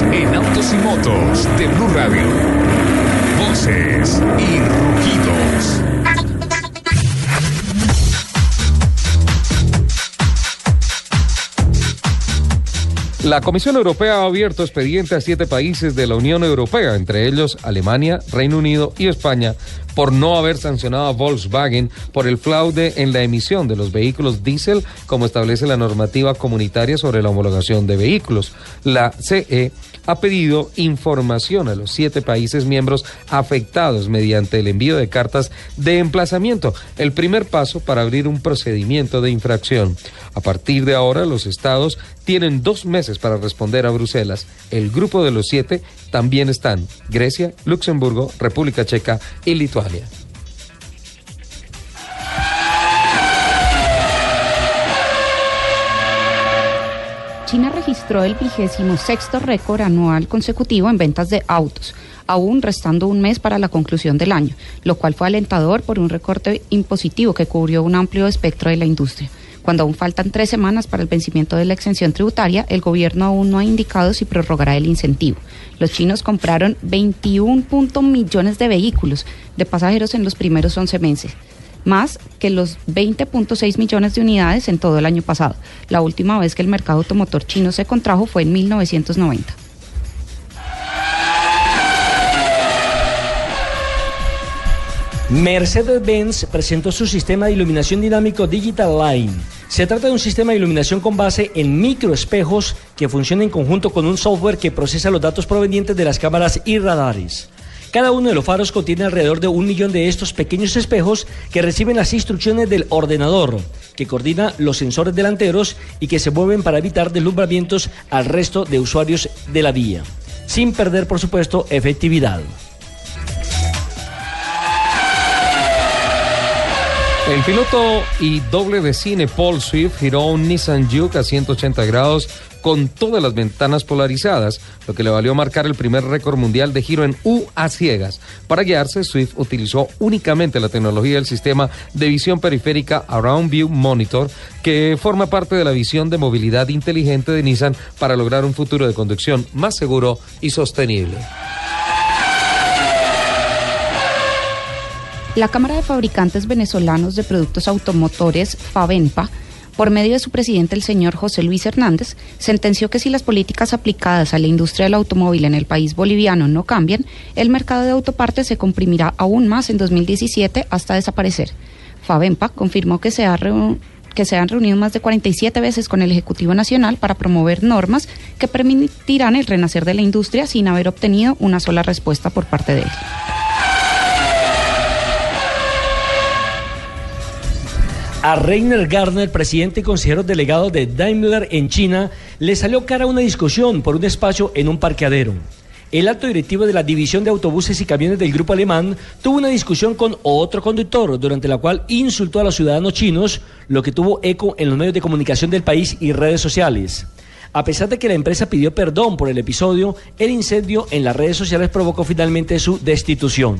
en Autos y Motos de Blue Radio. Voces y rugidos. La Comisión Europea ha abierto expediente a siete países de la Unión Europea, entre ellos Alemania, Reino Unido y España, por no haber sancionado a Volkswagen por el fraude en la emisión de los vehículos diésel, como establece la normativa comunitaria sobre la homologación de vehículos. La CE ha pedido información a los siete países miembros afectados mediante el envío de cartas de emplazamiento, el primer paso para abrir un procedimiento de infracción. A partir de ahora, los estados tienen dos meses para responder a Bruselas. El grupo de los siete también están Grecia, Luxemburgo, República Checa y Lituania. China registró el vigésimo sexto récord anual consecutivo en ventas de autos, aún restando un mes para la conclusión del año, lo cual fue alentador por un recorte impositivo que cubrió un amplio espectro de la industria. Cuando aún faltan tres semanas para el vencimiento de la exención tributaria, el gobierno aún no ha indicado si prorrogará el incentivo. Los chinos compraron 21 millones de vehículos de pasajeros en los primeros 11 meses más que los 20.6 millones de unidades en todo el año pasado. La última vez que el mercado automotor chino se contrajo fue en 1990. Mercedes-Benz presentó su sistema de iluminación dinámico Digital Line. Se trata de un sistema de iluminación con base en microespejos que funciona en conjunto con un software que procesa los datos provenientes de las cámaras y radares. Cada uno de los faros contiene alrededor de un millón de estos pequeños espejos que reciben las instrucciones del ordenador, que coordina los sensores delanteros y que se mueven para evitar deslumbramientos al resto de usuarios de la vía, sin perder, por supuesto, efectividad. El piloto y doble de cine Paul Swift giró un Nissan Juke a 180 grados con todas las ventanas polarizadas, lo que le valió marcar el primer récord mundial de giro en U a ciegas. Para guiarse, Swift utilizó únicamente la tecnología del sistema de visión periférica Around View Monitor, que forma parte de la visión de movilidad inteligente de Nissan para lograr un futuro de conducción más seguro y sostenible. La Cámara de Fabricantes Venezolanos de Productos Automotores, FAVENPA, por medio de su presidente, el señor José Luis Hernández, sentenció que si las políticas aplicadas a la industria del automóvil en el país boliviano no cambian, el mercado de autopartes se comprimirá aún más en 2017 hasta desaparecer. FAVENPA confirmó que se ha que se han reunido más de 47 veces con el Ejecutivo Nacional para promover normas que permitirán el renacer de la industria sin haber obtenido una sola respuesta por parte de él. A Reiner Garner, presidente y consejero delegado de Daimler en China, le salió cara una discusión por un espacio en un parqueadero. El alto directivo de la división de autobuses y camiones del grupo alemán tuvo una discusión con otro conductor, durante la cual insultó a los ciudadanos chinos, lo que tuvo eco en los medios de comunicación del país y redes sociales. A pesar de que la empresa pidió perdón por el episodio, el incendio en las redes sociales provocó finalmente su destitución.